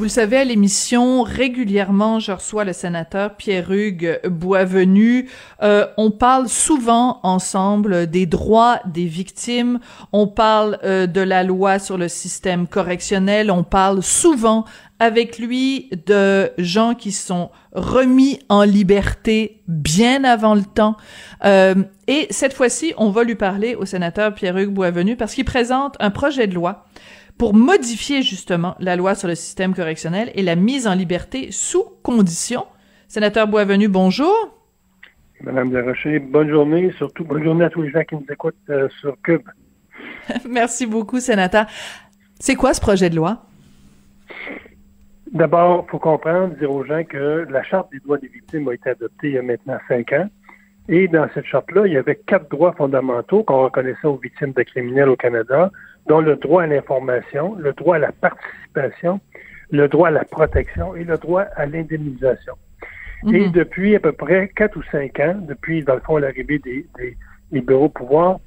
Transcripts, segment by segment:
Vous le savez, à l'émission, régulièrement, je reçois le sénateur Pierre-Hugues Boisvenu. Euh, on parle souvent ensemble des droits des victimes. On parle euh, de la loi sur le système correctionnel. On parle souvent avec lui de gens qui sont remis en liberté bien avant le temps. Euh, et cette fois-ci, on va lui parler au sénateur Pierre-Hugues Boisvenu parce qu'il présente un projet de loi pour modifier justement la loi sur le système correctionnel et la mise en liberté sous condition. Sénateur Boisvenu, bonjour. Madame Desrochers, bonne journée, surtout bonne journée à tous les gens qui nous écoutent euh, sur Cube. Merci beaucoup, sénateur. C'est quoi ce projet de loi? D'abord, il faut comprendre, dire aux gens que la Charte des droits des victimes a été adoptée il y a maintenant cinq ans. Et dans cette charte-là, il y avait quatre droits fondamentaux qu'on reconnaissait aux victimes de criminels au Canada, dont le droit à l'information, le droit à la participation, le droit à la protection et le droit à l'indemnisation. Et Mhm. depuis à peu près quatre ou cinq ans, depuis, dans le fond, l'arrivée des, des, des bureaux au pouvoir,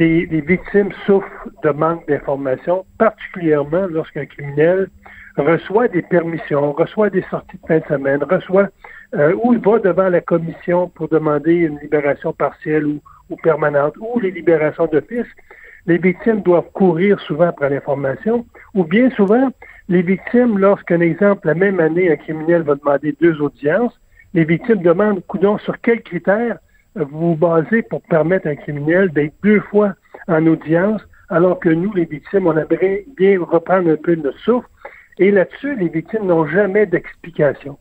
les, les victimes souffrent de manque d'information, particulièrement lorsqu'un criminel reçoit des permissions, reçoit des sorties de fin de semaine, reçoit euh, ou il va devant la commission pour demander une libération partielle ou, ou permanente, ou les libérations d'office. Les victimes doivent courir souvent après l'information, ou bien souvent, les victimes, lorsqu'un exemple, la même année, un criminel va demander deux audiences, les victimes demandent, coudon, sur quels critères vous vous basez pour permettre à un criminel d'être deux fois en audience, alors que nous, les victimes, on aimerait bien reprendre un peu de notre souffle. Et là-dessus, les victimes n'ont jamais d'explication.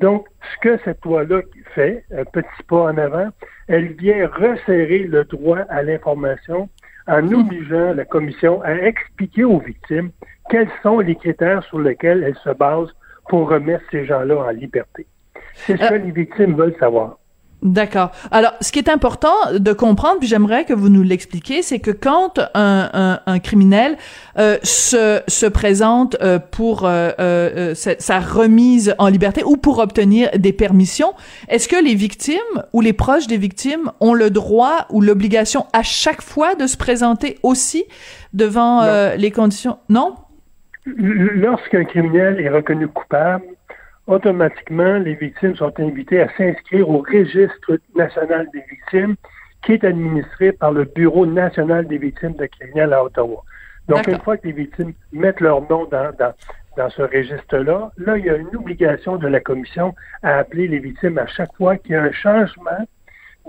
Donc, ce que cette loi-là fait, un petit pas en avant, elle vient resserrer le droit à l'information en obligeant la commission à expliquer aux victimes quels sont les critères sur lesquels elle se base pour remettre ces gens-là en liberté. C'est ce que les victimes veulent savoir. D'accord. Alors, ce qui est important de comprendre, puis j'aimerais que vous nous l'expliquiez, c'est que quand un, un, un criminel euh, se, se présente euh, pour euh, euh, sa, sa remise en liberté ou pour obtenir des permissions, est-ce que les victimes ou les proches des victimes ont le droit ou l'obligation à chaque fois de se présenter aussi devant euh, les conditions? Non? Lorsqu'un criminel est reconnu coupable, automatiquement, les victimes sont invitées à s'inscrire au registre national des victimes qui est administré par le Bureau national des victimes de criminels à Ottawa. Donc, une fois que les victimes mettent leur nom dans, dans, dans ce registre-là, là, il y a une obligation de la commission à appeler les victimes à chaque fois qu'il y a un changement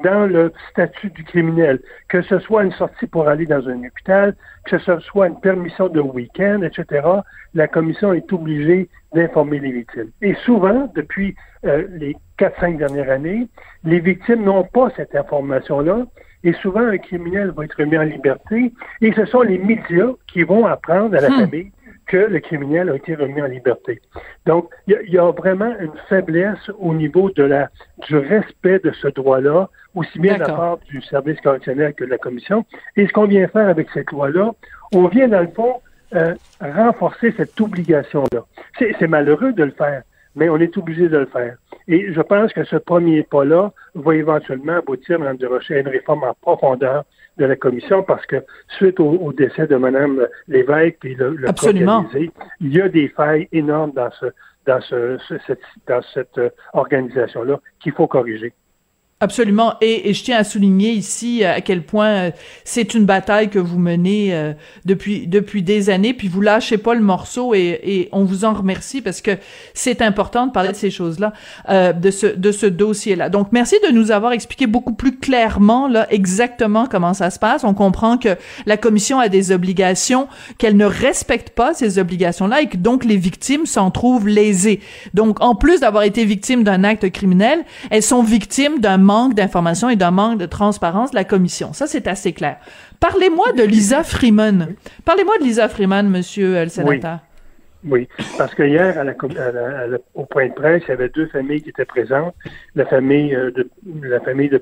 dans le statut du criminel, que ce soit une sortie pour aller dans un hôpital, que ce soit une permission de week-end, etc., la commission est obligée d'informer les victimes. Et souvent, depuis euh, les 4-5 dernières années, les victimes n'ont pas cette information-là, et souvent un criminel va être remis en liberté, et ce sont les médias qui vont apprendre à la Hmm. famille que le criminel a été remis en liberté. Donc, il y, a- il y a vraiment une faiblesse au niveau de la, du respect de ce droit-là, aussi bien de la part du service correctionnel que de la commission. Et ce qu'on vient faire avec cette loi-là, on vient, dans le fond, euh, renforcer cette obligation-là. C'est malheureux de le faire, mais on est obligé de le faire. Et je pense que ce premier pas-là va éventuellement aboutir, Mme Durocher, à une réforme en profondeur de la commission parce que suite au, au décès de Mme Lévesque et le, le il y a des failles énormes dans ce dans ce, ce- cette, dans cette euh, organisation-là qu'il faut corriger. Absolument. Et, et je tiens à souligner ici euh, à quel point euh, c'est une bataille que vous menez euh, depuis depuis des années, puis vous lâchez pas le morceau et, et on vous en remercie parce que c'est important de parler de ces choses-là, de ce de ce dossier-là. Donc merci de nous avoir expliqué beaucoup plus clairement là exactement comment ça se passe. On comprend que la commission a des obligations, qu'elle ne respecte pas ces obligations-là et que donc les victimes s'en trouvent lésées. Donc en plus d'avoir été victimes d'un acte criminel, elles sont victimes d'un manque d'information et d'un manque de transparence de la commission. Ça, c'est assez clair. Parlez-moi de Lisa Freeman. Parlez-moi de Lisa Freeman, monsieur le sénateur. Oui, parce que hier, à la, au point de presse, il y avait deux familles qui étaient présentes. La famille euh, de la famille de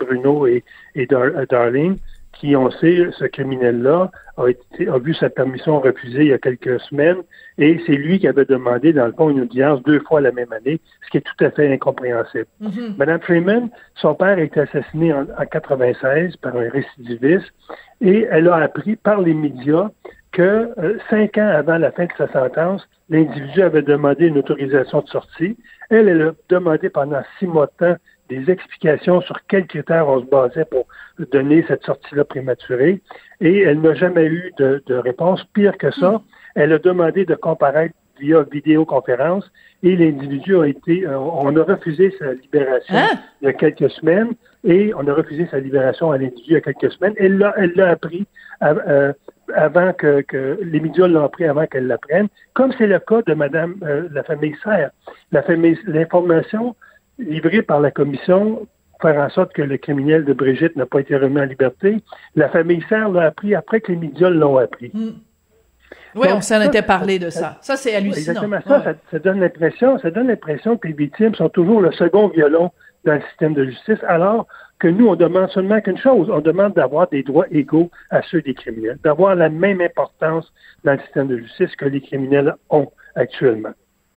Bruno et, et Darling, qui, on sait, ce criminel-là a, été, a vu sa permission refusée il y a quelques semaines, et c'est lui qui avait demandé, dans le fond, une audience deux fois la même année, ce qui est tout à fait incompréhensible. Mm-hmm. Madame Freeman, son père a été assassiné en, en 96 par un récidiviste, et elle a appris par les médias que euh, cinq ans avant la fin de sa sentence, l'individu avait demandé une autorisation de sortie. Elle, elle a demandé pendant six mois de temps des explications sur quels critères on se basait pour donner cette sortie-là prématurée. Et elle n'a jamais eu de, réponse. Pire que ça, elle a demandé de comparaître via vidéoconférence et l'individu a été, euh, on a refusé sa libération hein? il y a quelques semaines et on a refusé sa libération à l'individu il y a quelques semaines. Elle l'a, elle l'a appris euh, avant que, que les médias l'ont appris avant qu'elle l'apprenne, comme c'est le cas de Madame euh, la famille Serre. La famille, l'information livrée par la commission pour faire en sorte que le criminel de Brigitte n'a pas été remis en liberté, la famille Serre l'a appris après que les médias l'ont appris. Hmm. Oui, on s'en était parlé de ça. Ça, c'est hallucinant. Exactement ça, ça, ça, donne l'impression, ça donne l'impression que les victimes sont toujours le second violon dans le système de justice, alors que nous, on demande seulement qu'une chose, on demande d'avoir des droits égaux à ceux des criminels, d'avoir la même importance dans le système de justice que les criminels ont actuellement.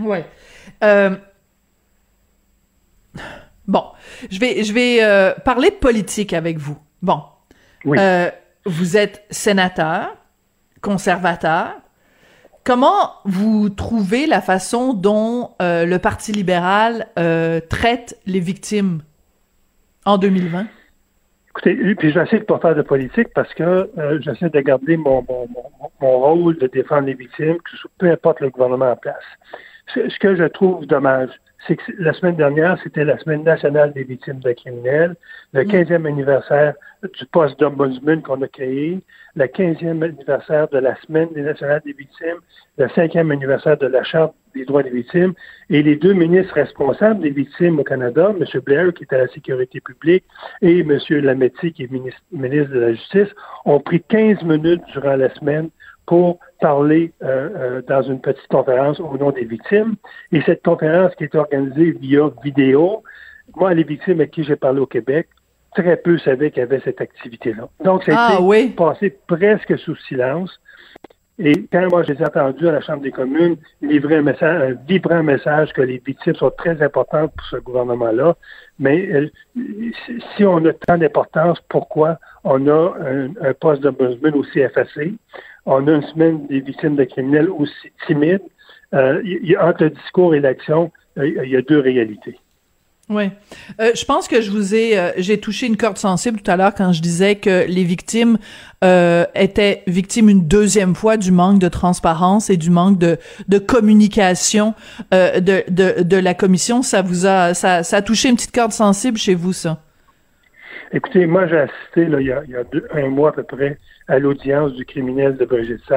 Ouais. Euh, bon, je vais, je vais euh, parler politique avec vous. Bon. Oui. Euh, vous êtes sénateur, conservateur. Comment vous trouvez la façon dont le Parti libéral traite les victimes en 2020? Écoutez, puis j'essaie de ne pas faire de politique parce que euh, j'essaie de garder mon, mon, mon, rôle de défendre les victimes, peu importe le gouvernement en place. Ce, que je trouve dommage, c'est que la semaine dernière, c'était la semaine nationale des victimes de criminels, le 15e mm. anniversaire du poste d'ombudsman qu'on a créé, le 15e anniversaire de la semaine des nationales des victimes, le 5e anniversaire de la Charte des droits des victimes, et les deux ministres responsables des victimes au Canada, M. Blair, qui est à la sécurité publique, et M. Lametti, qui est ministre, ministre de la Justice, ont pris 15 minutes durant la semaine pour parler euh, euh, dans une petite conférence au nom des victimes. Et cette conférence qui est organisée via vidéo, moi, les victimes avec qui j'ai parlé au Québec, très peu savaient qu'il y avait cette activité-là. Donc, ça a ah, été passé presque sous silence. Et quand moi, je les ai entendus à la Chambre des communes livrer un message, un vibrant message que les victimes sont très importantes pour ce gouvernement-là, mais si on a tant d'importance, pourquoi on a un, un poste d'ombudsman aussi effacé? On a une semaine des victimes de criminels aussi timide. Euh, y, entre le discours et l'action, euh, il y a deux réalités. Oui. Euh, je pense que je vous ai, euh, j'ai touché une corde sensible tout à l'heure quand je disais que les victimes euh, étaient victimes une deuxième fois du manque de transparence et du manque de, de communication de, de, de la commission. Ça vous a, ça, ça a touché une petite corde sensible chez vous, ça? Écoutez, moi j'ai assisté là, il y a, il y a un mois à peu près à l'audience du criminel de Brigitte.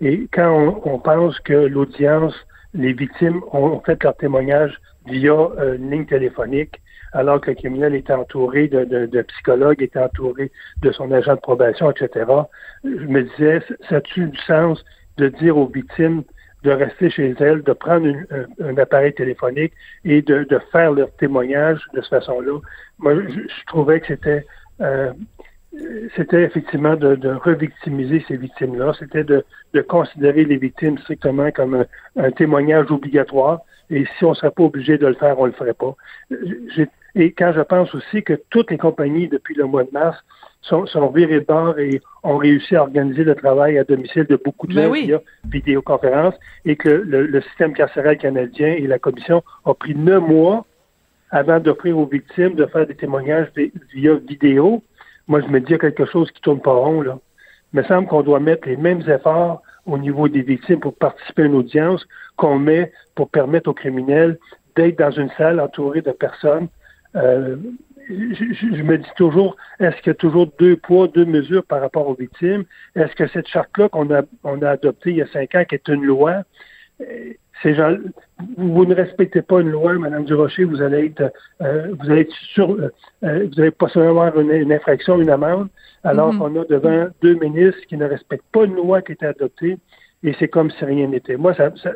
Et quand on, pense que l'audience, les victimes ont fait leur témoignage via euh, une ligne téléphonique, alors que le criminel était entouré de, psychologues, était entouré de son agent de probation, etc. Je me disais, ça a-tu du sens de dire aux victimes de rester chez elles, de prendre un, appareil téléphonique et de, faire leur témoignage de cette façon-là. Moi, je, trouvais que c'était euh, c'était effectivement de, de revictimiser ces victimes-là. C'était de, de, considérer les victimes strictement comme un, un témoignage obligatoire. Et si on ne serait pas obligé de le faire, on ne le ferait pas. Et quand je pense aussi que toutes les compagnies, depuis le mois de mars, sont, sont virées de bord et ont réussi à organiser le travail à domicile de beaucoup de ben gens via vidéoconférence et que le, le, système carcéral canadien et la commission ont pris neuf mois avant d'offrir aux victimes de faire des témoignages via vidéo, moi, je me dis quelque chose qui tourne pas rond, là. Il me semble qu'on doit mettre les mêmes efforts au niveau des victimes pour participer à une audience qu'on met pour permettre aux criminels d'être dans une salle entourée de personnes. Euh, je, me dis toujours, est-ce qu'il y a toujours deux poids, deux mesures par rapport aux victimes? Est-ce que cette charte-là qu'on a, a adoptée il y a cinq ans, qui est une loi, ces gens, vous ne respectez pas une loi, Madame Durocher, vous allez être, euh, vous allez être sur, euh, vous allez possiblement avoir une, infraction, une amende, alors qu'on a devant deux ministres qui ne respectent pas une loi qui a été adoptée, et c'est comme si rien n'était. Moi, ça, ça,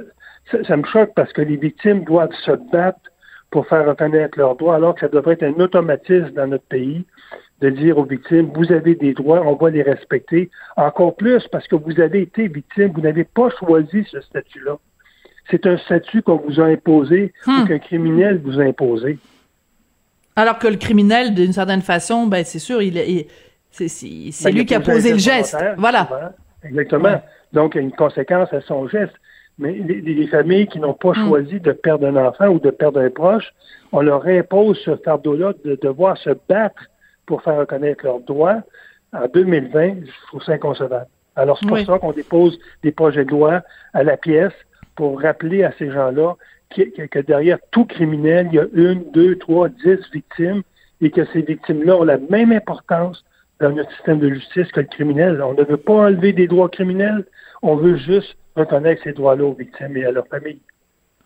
ça, me choque parce que les victimes doivent se battre pour faire reconnaître leurs droits, alors que ça devrait être un automatisme dans notre pays de dire aux victimes, vous avez des droits, on va les respecter. Encore plus parce que vous avez été victime, vous n'avez pas choisi ce statut-là. C'est un statut qu'on vous a imposé ou hmm. qu'un criminel vous a imposé. Alors que le criminel, d'une certaine façon, ben c'est sûr, il, c'est ben, lui qui a posé le geste. Voilà. Exactement. Donc, il y a une conséquence à son geste. Mais les, familles qui n'ont pas hmm. choisi de perdre un enfant ou de perdre un proche, on leur impose ce fardeau-là de devoir se battre pour faire reconnaître leurs droits. En 2020, je trouve ça inconcevable. Alors, c'est pour ça qu'on dépose des projets de loi à la pièce pour rappeler à ces gens-là que, derrière tout criminel, il y a une, deux, trois, dix victimes et que ces victimes-là ont la même importance dans notre système de justice que le criminel. On ne veut pas enlever des droits criminels, on veut juste reconnaître ces droits-là aux victimes et à leurs familles.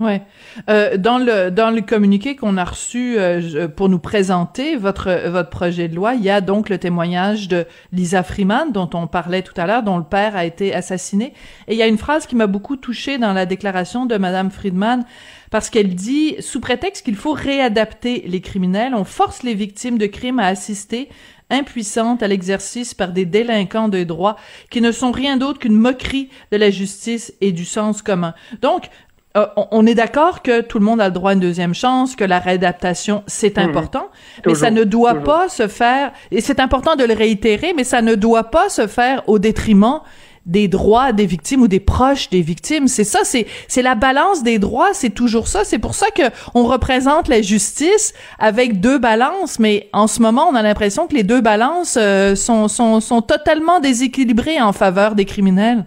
Ouais. Euh, dans le dans le communiqué qu'on a reçu euh, pour nous présenter votre votre projet de loi, il y a donc le témoignage de Lisa Freeman dont on parlait tout à l'heure, dont le père a été assassiné. Et il y a une phrase qui m'a beaucoup touchée dans la déclaration de Madame Friedman parce qu'elle dit sous prétexte qu'il faut réadapter les criminels, on force les victimes de crimes à assister impuissantes à l'exercice par des délinquants de droit qui ne sont rien d'autre qu'une moquerie de la justice et du sens commun. Donc, euh, on est d'accord que tout le monde a le droit à une deuxième chance, que la réadaptation, c'est mhm. important, mais ça ne doit pas se faire, et c'est important de le réitérer, mais ça ne doit pas se faire au détriment des droits des victimes ou des proches des victimes. C'est ça, c'est c'est la balance des droits, c'est toujours ça. C'est pour ça que on représente la justice avec deux balances, mais en ce moment, on a l'impression que les deux balances euh, sont, sont sont totalement déséquilibrées en faveur des criminels.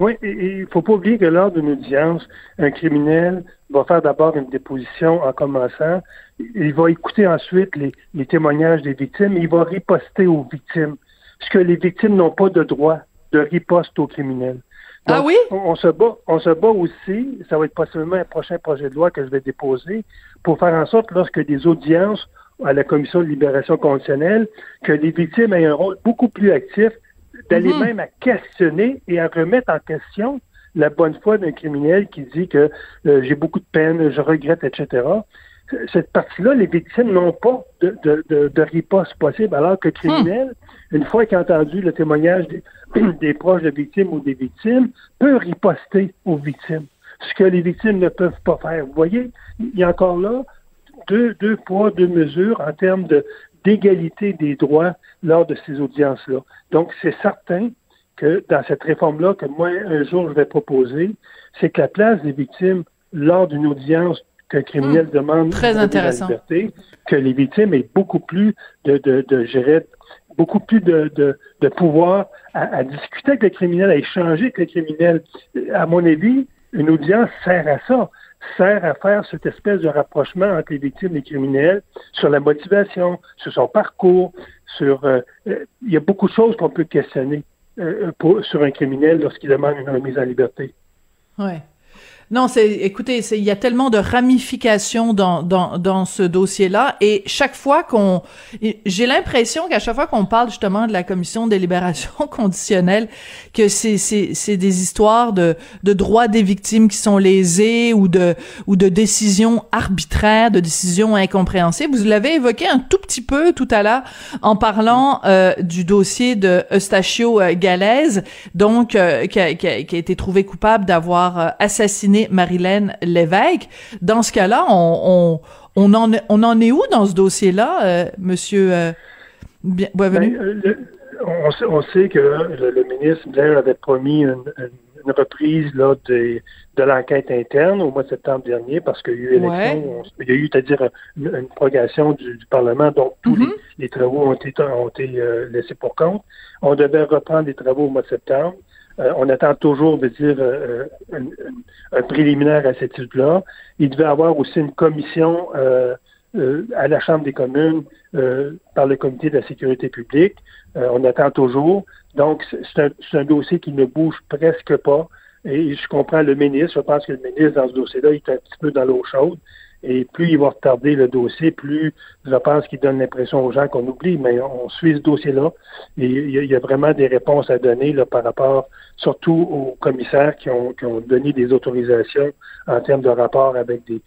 Oui, il faut pas oublier que lors d'une audience, un criminel va faire d'abord une déposition en commençant. Il va écouter ensuite les, les témoignages des victimes. Il va riposter aux victimes. Ce que les victimes n'ont pas de droit de riposte aux criminels. ah oui? On, se bat, on se bat aussi, ça va être possiblement un prochain projet de loi que je vais déposer, pour faire en sorte, lorsque des audiences à la Commission de libération conditionnelle, que les victimes aient un rôle beaucoup plus actif, d'aller mhm. même à questionner et à remettre en question la bonne foi d'un criminel qui dit que euh, j'ai beaucoup de peine, je regrette, etc. Cette partie-là, les victimes n'ont pas de, de, de, riposte possible, alors que le criminel, hmm. une fois qu'il a entendu le témoignage des, des proches de victimes ou des victimes, peut riposter aux victimes, ce que les victimes ne peuvent pas faire. Vous voyez, il y a encore là deux, deux poids, deux mesures en termes de d'égalité des droits lors de ces audiences-là. Donc, c'est certain que dans cette réforme-là, que moi, un jour, je vais proposer, c'est que la place des victimes lors d'une audience qu'un criminel hmm. demande Très intéressant. La liberté, que les victimes aient beaucoup plus de, de, de gérer beaucoup plus de, de, pouvoir à, discuter avec le criminel, à échanger avec le criminel. À mon avis, une audience sert à ça, sert à faire cette espèce de rapprochement entre les victimes et les criminels sur la motivation, sur son parcours, sur... Euh, euh, il y a beaucoup de choses qu'on peut questionner euh, pour, sur un criminel lorsqu'il demande une remise en liberté. Ouais. Non, c'est, écoutez, il y a tellement de ramifications dans, dans, dans ce dossier-là, et chaque fois qu'on, j'ai l'impression qu'à chaque fois qu'on parle justement de la commission de libération conditionnelle, que c'est, c'est, c'est des histoires de, de droits des victimes qui sont lésés ou de, ou de décisions arbitraires, de décisions incompréhensibles. Vous l'avez évoqué un tout petit peu tout à l'heure en parlant euh, du dossier de Eustachio euh, Galaise, donc euh, qui, a, qui, a, été trouvé coupable d'avoir euh, assassiné Marilène Lévesque. Dans ce cas-là, on, on, en, on en est où dans ce dossier-là, euh, monsieur euh, Bienvenue? Ben, on, sait que le, ministre Blair avait promis une, reprise là, de, de l'enquête interne au mois de septembre dernier parce qu'il y a eu élection, il y a eu, c'est-à-dire une, progression du, Parlement, donc tous les, mm-hmm. travaux ont été, ont été euh, laissés pour compte. On devait reprendre les travaux au mois de septembre. Euh, on attend toujours de dire euh, un, préliminaire à cette étude-là. Il devait avoir aussi une commission à la Chambre des communes par le Comité de la sécurité publique. on attend toujours. Donc, c'est un, dossier qui ne bouge presque pas. Et je comprends le ministre. Je pense que le ministre, dans ce dossier-là, il est un petit peu dans l'eau chaude. Et plus il va retarder le dossier, plus je pense qu'il donne l'impression aux gens qu'on oublie, mais on suit ce dossier-là. Et il y, a, vraiment des réponses à donner là, par rapport surtout aux commissaires qui ont, donné des autorisations en termes de rapport avec des,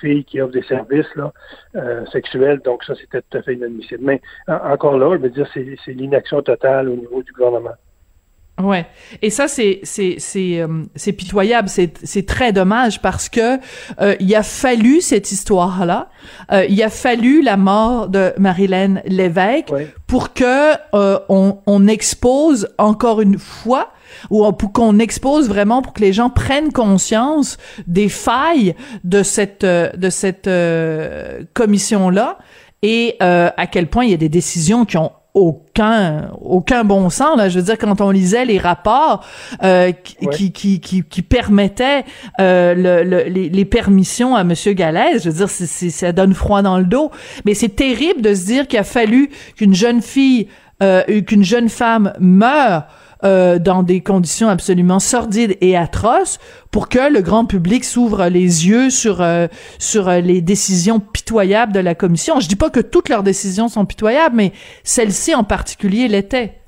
filles qui offrent des services euh, sexuels. Donc ça, c'était tout à fait inadmissible. Mais encore là, je veux dire, c'est l'inaction totale au niveau du gouvernement. Ouais. Et ça c'est c'est c'est euh, c'est pitoyable, c'est c'est très dommage parce que euh, il a fallu cette histoire-là, euh, il a fallu la mort de Marilyn Lévesque pour que on on expose encore une fois ou pour qu'on expose vraiment pour que les gens prennent conscience des failles de cette de cette commission là et à quel point il y a des décisions qui ont aucun aucun bon sens là. Je veux dire quand on lisait les rapports euh, qui, qui, qui qui permettaient euh, le, les, les, permissions à monsieur Galès je veux dire c'est, ça donne froid dans le dos. Mais c'est terrible de se dire qu'il a fallu qu'une jeune fille euh, qu'une jeune femme meure euh, dans des conditions absolument sordides et atroces pour que le grand public s'ouvre les yeux sur euh, sur euh, les décisions pitoyables de la commission. Je dis pas que toutes leurs décisions sont pitoyables, mais celle-ci en particulier l'était.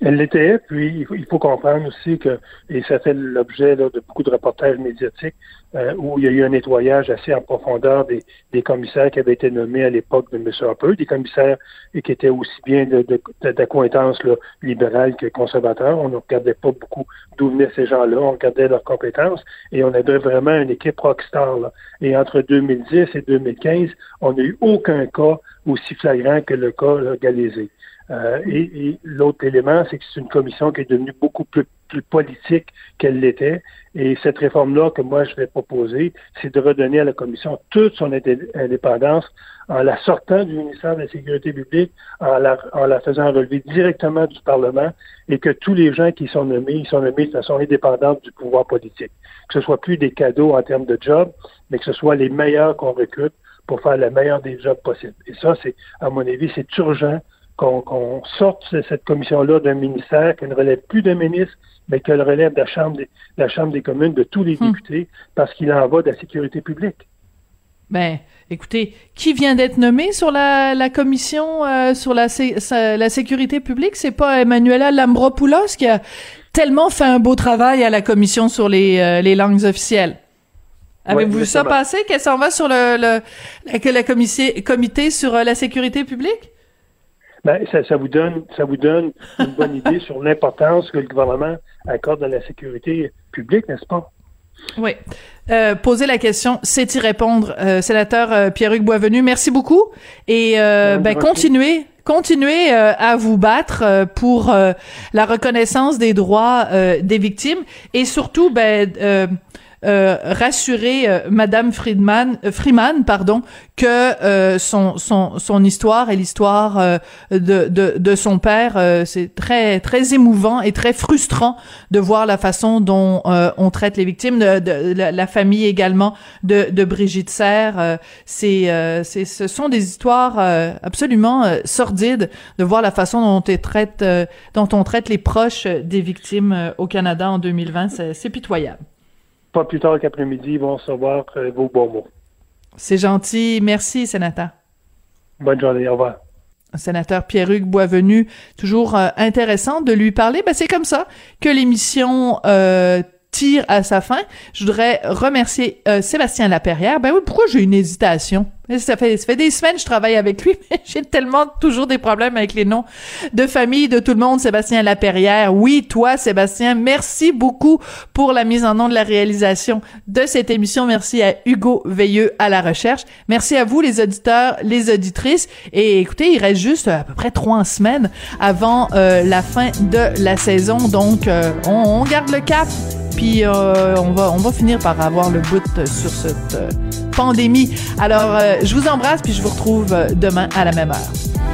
Elle l'était, puis il faut, comprendre aussi que, et ça fait l'objet de beaucoup de reportages médiatiques, euh, où il y a eu un nettoyage assez en profondeur des, commissaires qui avaient été nommés à l'époque de M. Harper, des commissaires qui étaient aussi bien d'acquaintance libérale que conservateur. On ne regardait pas beaucoup d'où venaient ces gens-là, on regardait leurs compétences, et on avait vraiment une équipe rockstar. Là. Et entre 2010 et 2015, on n'a eu aucun cas aussi flagrant que le cas là, euh, et, l'autre élément, c'est que c'est une commission qui est devenue beaucoup plus, politique qu'elle l'était. Et cette réforme-là que moi je vais proposer, c'est de redonner à la commission toute son indépendance en la sortant du ministère de la Sécurité publique, en la, en la faisant relever directement du Parlement et que tous les gens qui sont nommés, ils sont nommés de façon indépendante du pouvoir politique. Que ce soit plus des cadeaux en termes de job, mais que ce soit les meilleurs qu'on recrute pour faire le meilleur des jobs possibles. Et ça, c'est, à mon avis, c'est urgent qu'on sorte cette commission-là d'un ministère, qu'elle ne relève plus d'un ministre, mais qu'elle relève de la Chambre des, la Chambre des communes, de tous les hmm. députés, parce qu'il en va de la sécurité publique. Ben, écoutez, qui vient d'être nommé sur la, commission euh, sur la, la sécurité publique? C'est pas Emmanuela Lambropoulos qui a tellement fait un beau travail à la commission sur les, euh, langues officielles. Avez-vous vu ça passer qu'elle s'en va sur le, le, comité, comité sur euh, la sécurité publique? Ben, ça, ça, vous donne, ça vous donne une bonne idée sur l'importance que le gouvernement accorde à la sécurité publique, n'est-ce pas? Oui. Euh, poser la question, c'est y répondre. Euh, sénateur euh, Pierre-Hugues Boisvenu, merci beaucoup. Et euh, ben, continuez, continuez à vous battre pour la reconnaissance des droits des victimes et surtout, ben, euh, rassurer euh, Madame Friedman, euh, Freeman, pardon, que son, son, son histoire et l'histoire de, de, de, son père, c'est très très émouvant et très frustrant de voir la façon dont on traite les victimes, de, de, la, famille également de, de Brigitte Serre. c'est, c'est, ce sont des histoires absolument sordides de voir la façon dont on traite, dont on traite les proches des victimes au Canada en 2020. C'est, c'est pitoyable pas plus tard qu'après-midi, ils vont recevoir euh, vos bons mots. C'est gentil. Merci, sénateur. Bonne journée. Au revoir. Sénateur Pierre-Hugues Boisvenu, toujours euh, intéressant de lui parler. Ben, c'est comme ça que l'émission euh, tire à sa fin. Je voudrais remercier euh, Sébastien Laperrière. Ben oui, pourquoi j'ai une hésitation? Ça fait, ça fait des semaines que je travaille avec lui, mais j'ai tellement toujours des problèmes avec les noms de famille de tout le monde. Sébastien Laperrière. Oui, toi, Sébastien, merci beaucoup pour la mise en nom de la réalisation de cette émission. Merci à Hugo Veilleux à la recherche. Merci à vous, les auditeurs, les auditrices. Et écoutez, il reste juste à peu près trois semaines avant euh, la fin de la saison. Donc, euh, on, on, garde le cap. Puis euh, on va on va finir par avoir le bout sur cette pandémie. Alors, je vous embrasse puis je vous retrouve demain à la même heure.